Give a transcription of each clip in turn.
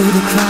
through the clouds.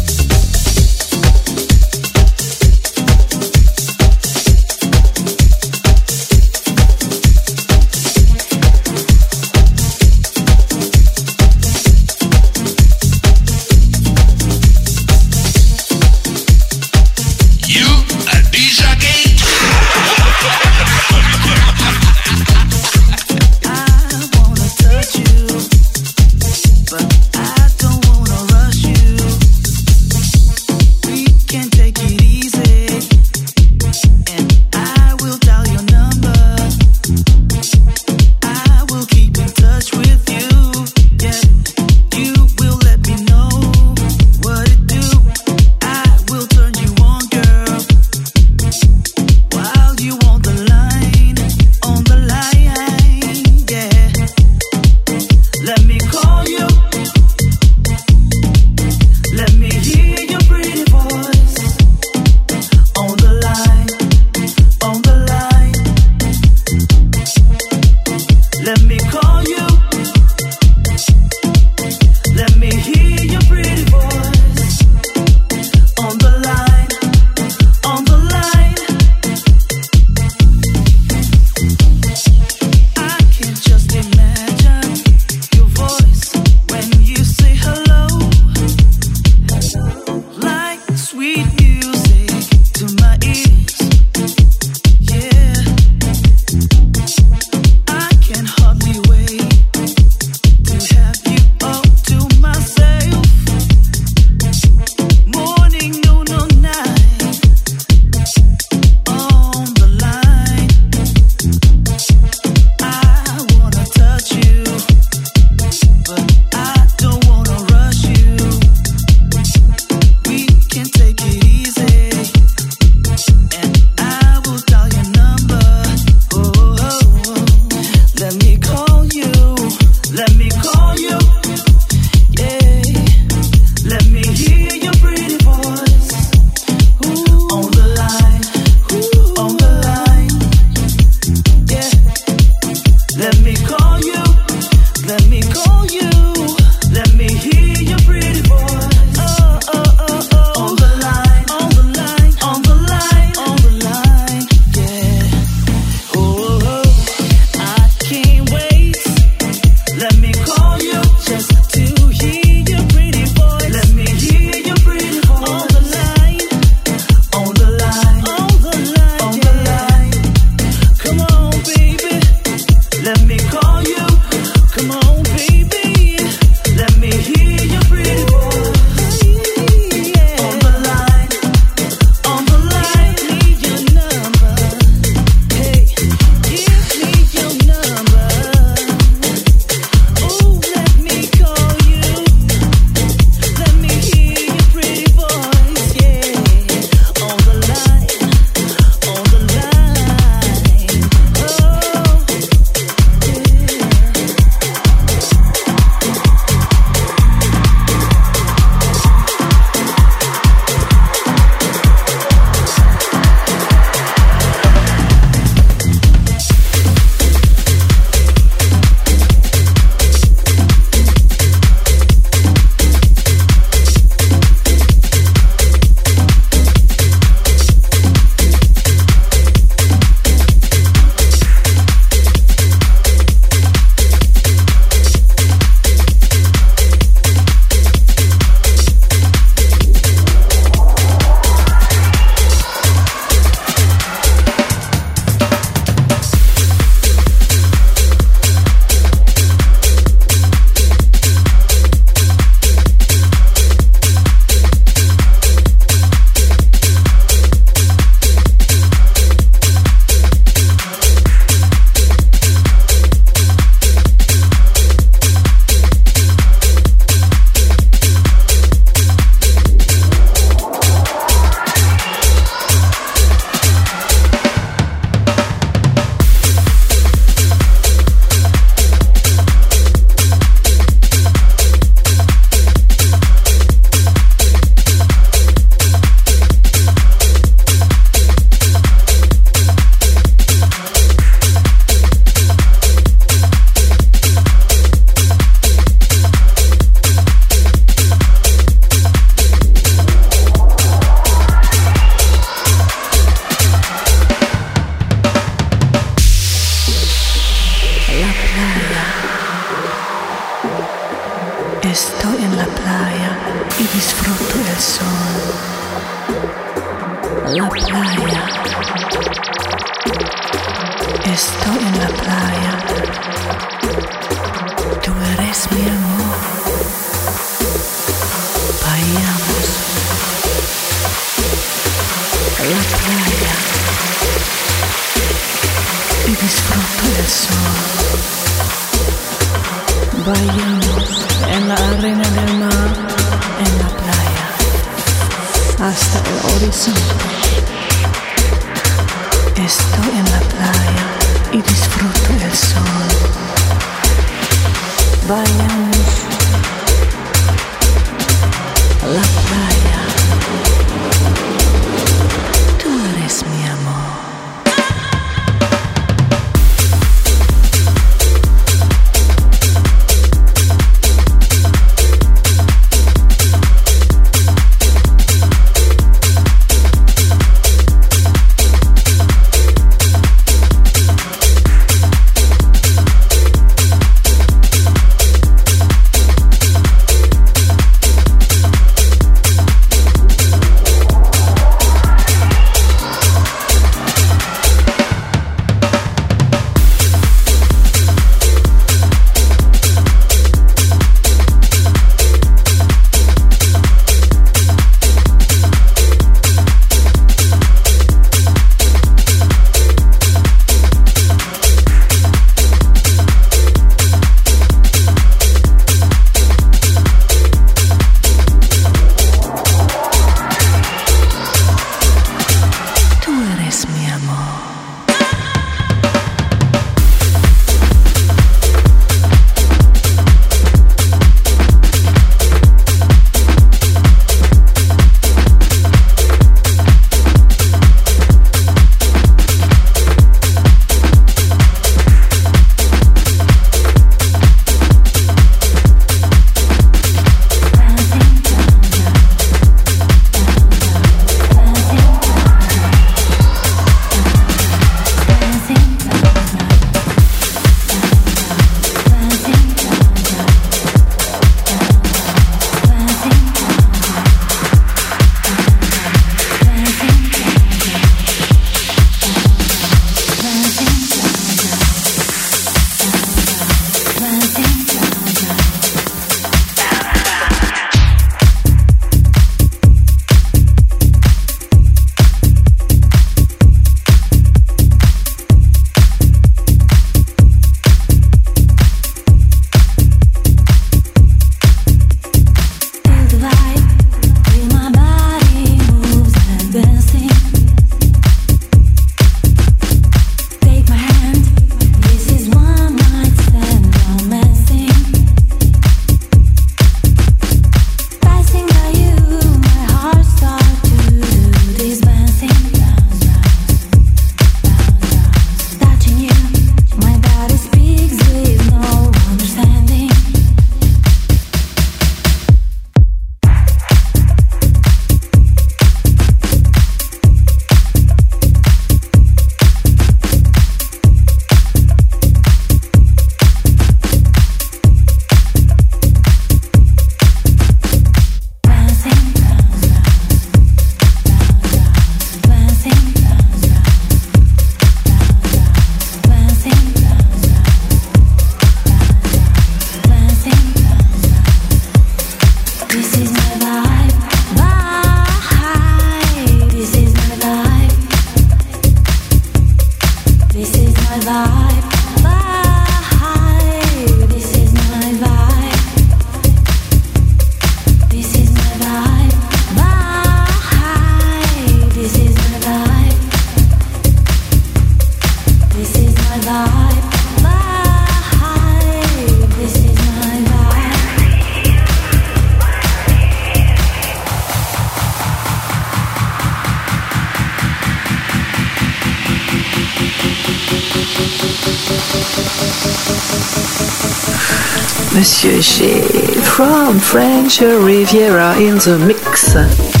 French Riviera in the mix.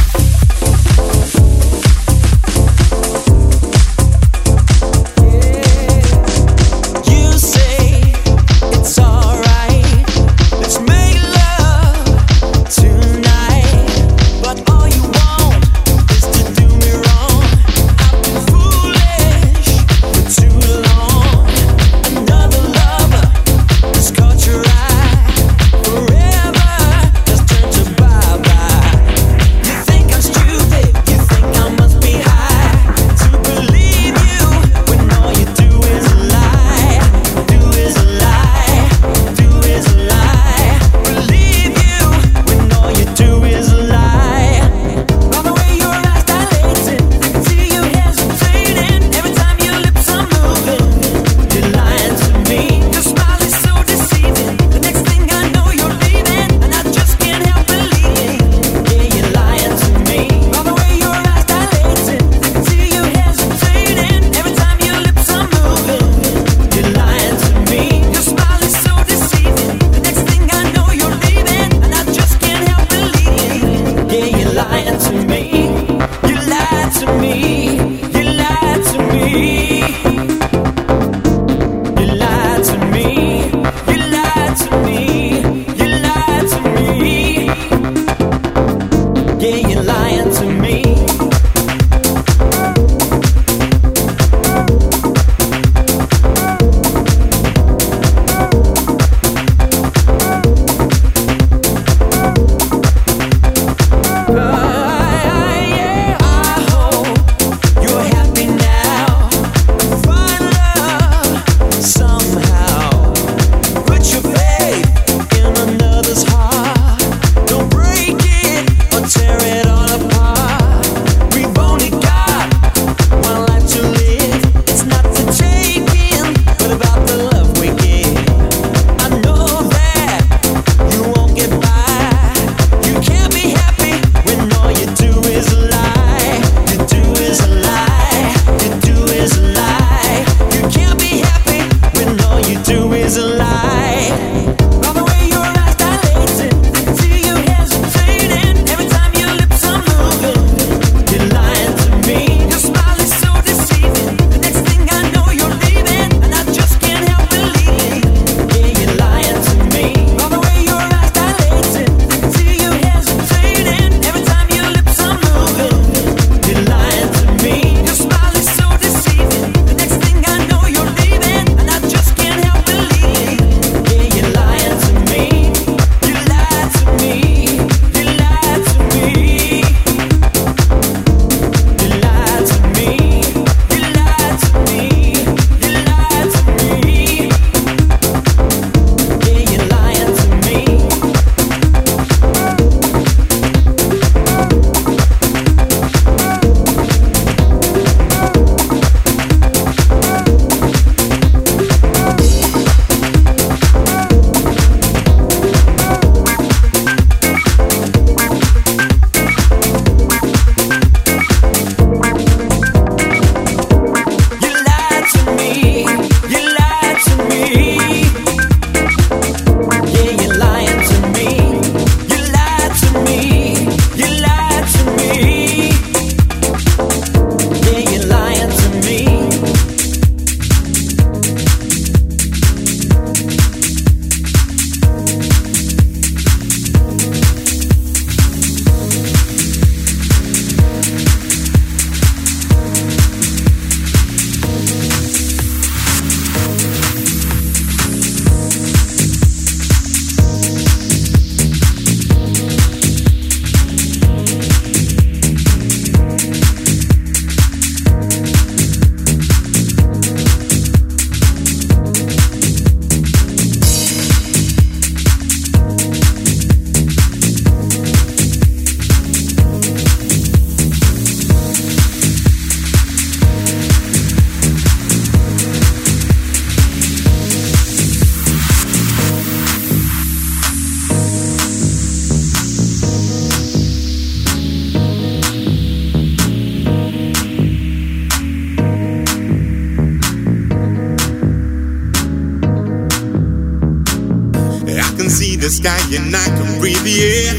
And I can breathe the air.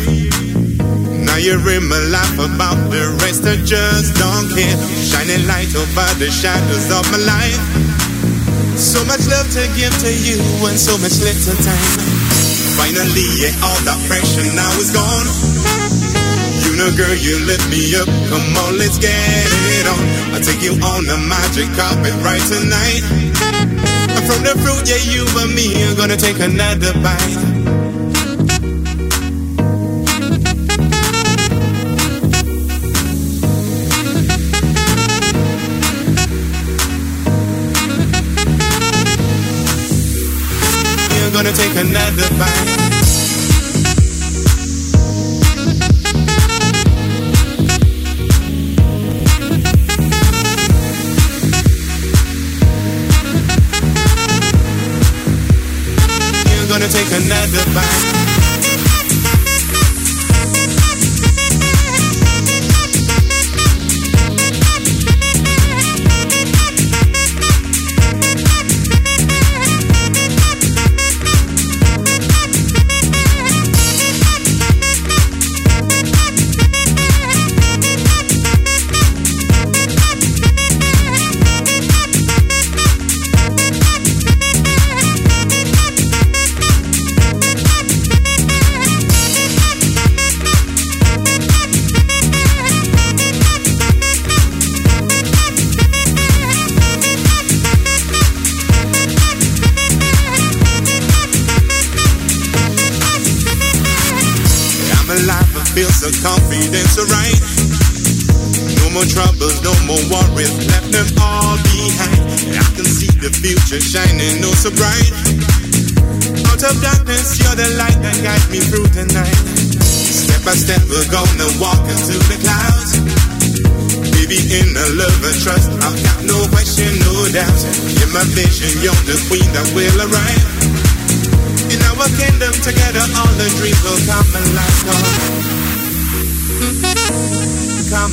Now you're in my life about the rest, I just don't care. Shining light over the shadows of my life. So much love to give to you and so much little time. Finally, yeah, all that pressure now is gone. You know, girl, you lift me up. Come on, let's get it on. I'll take you on the magic carpet right tonight. From the fruit, yeah, you and me are gonna take another bite. Another bite. gonna take another bite.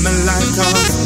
Alive, cause.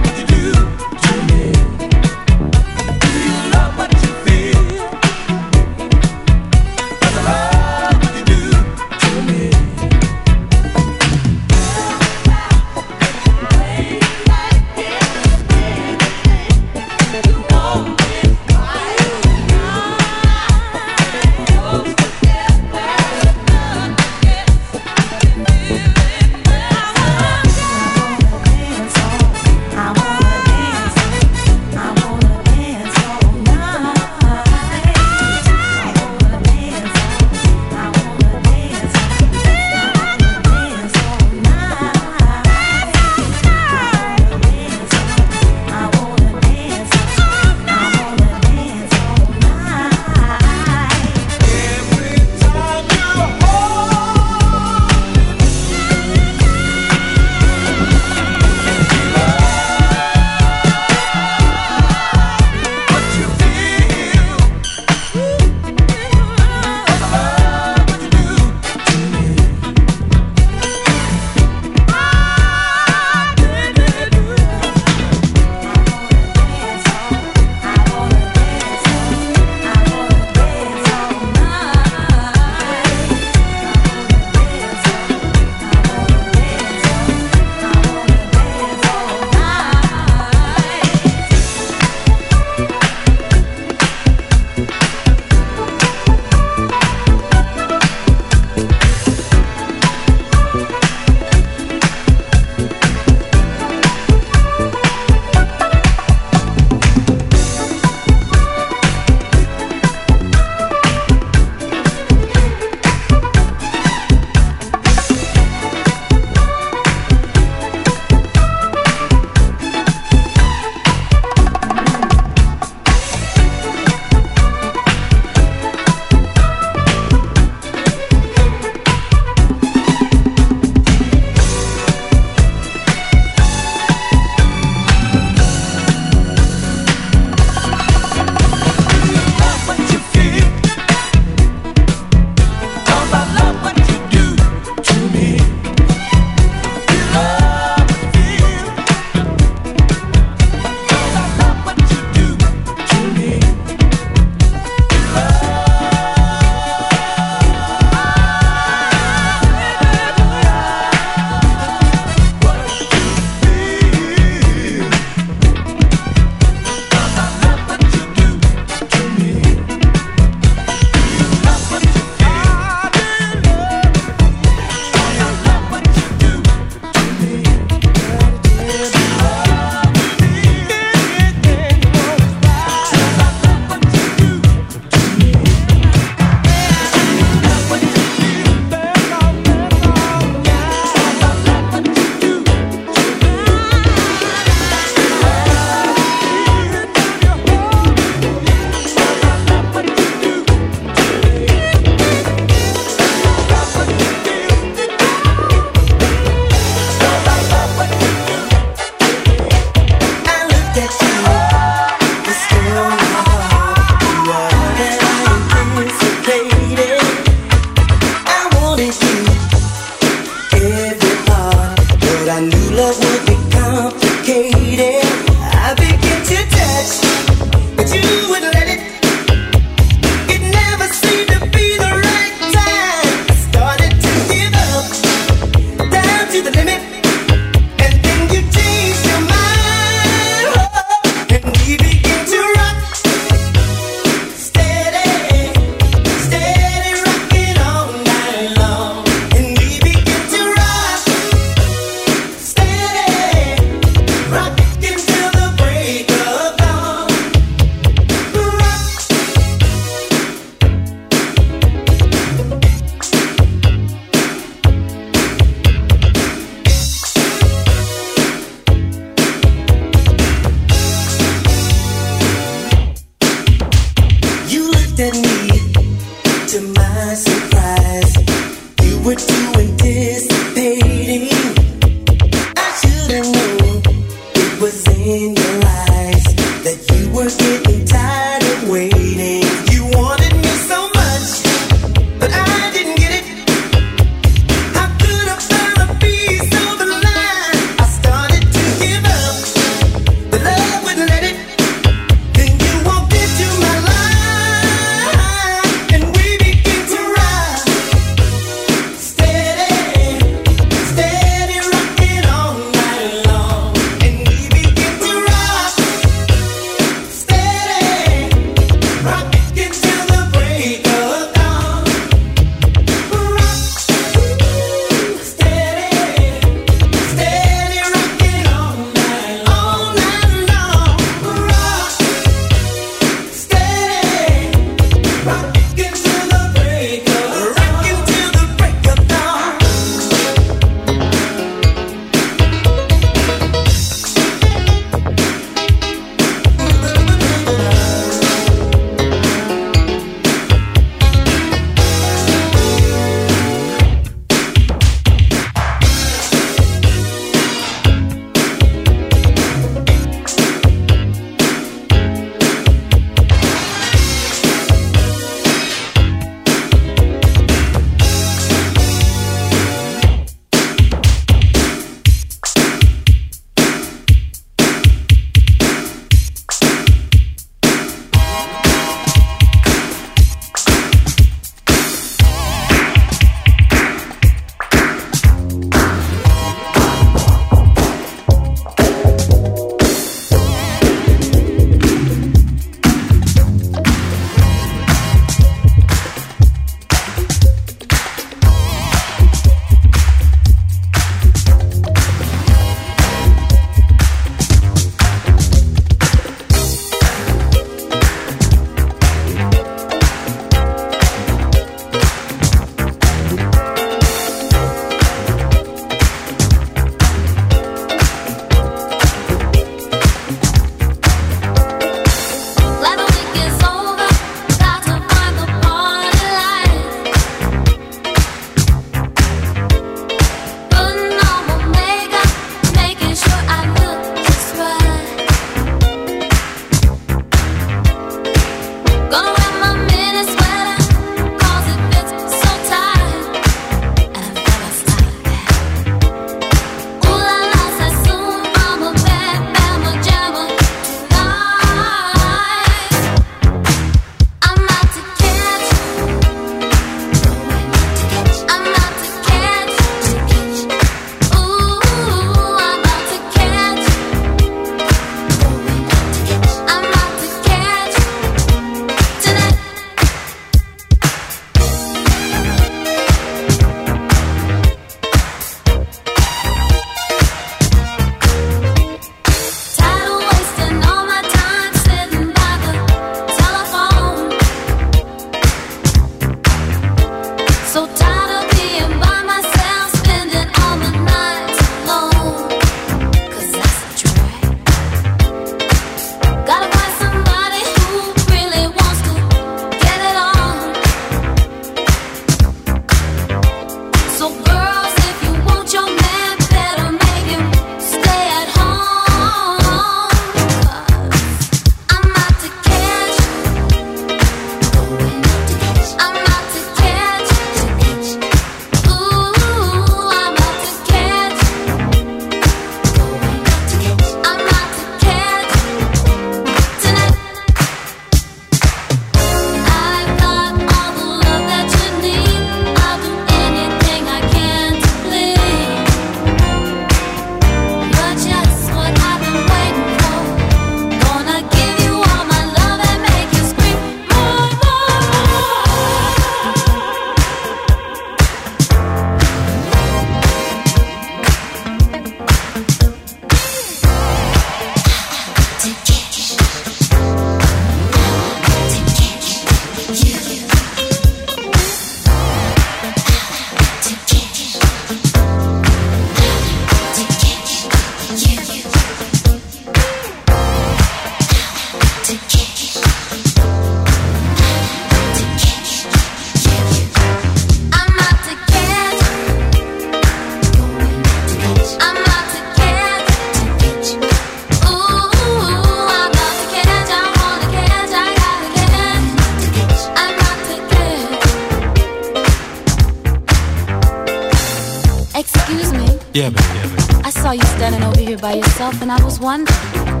Yourself, and I was wondering,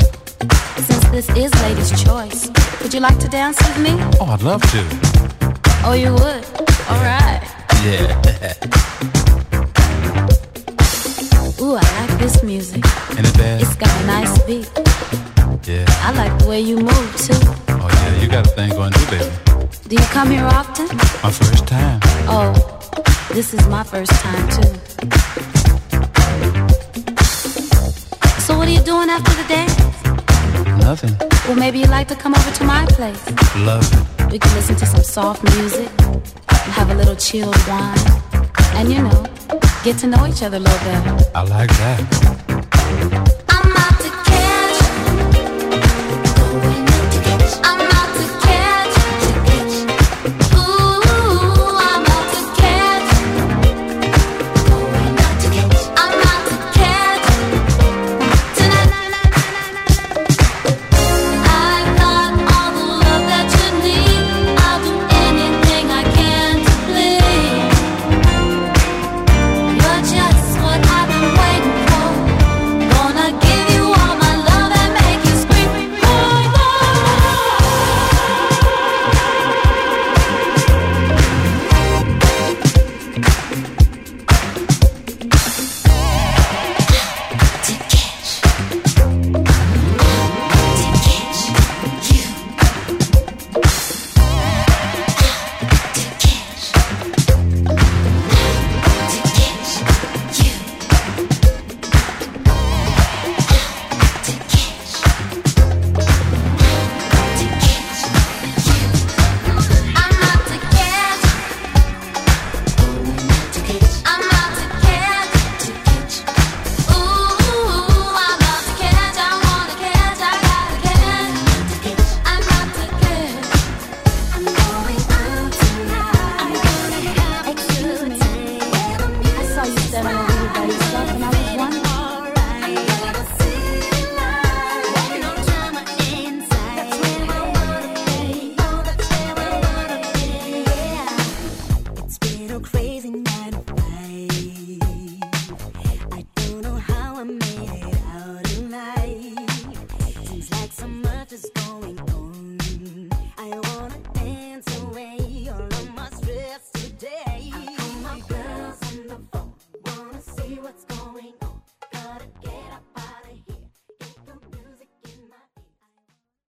since this is Lady's Choice, would you like to dance with me? Oh, I'd love to. Oh, you would? All right. Yeah. Ooh, I like this music. Ain't it bad? It's got a nice beat. Yeah. I like the way you move, too. Oh, yeah, you got a thing going too, baby. Do you come here often? My first time. Oh, this is my first time, too. What are you doing after the dance? Nothing. Well, maybe you'd like to come over to my place. Love it. We can listen to some soft music, have a little chilled wine, and you know, get to know each other a little better. I like that.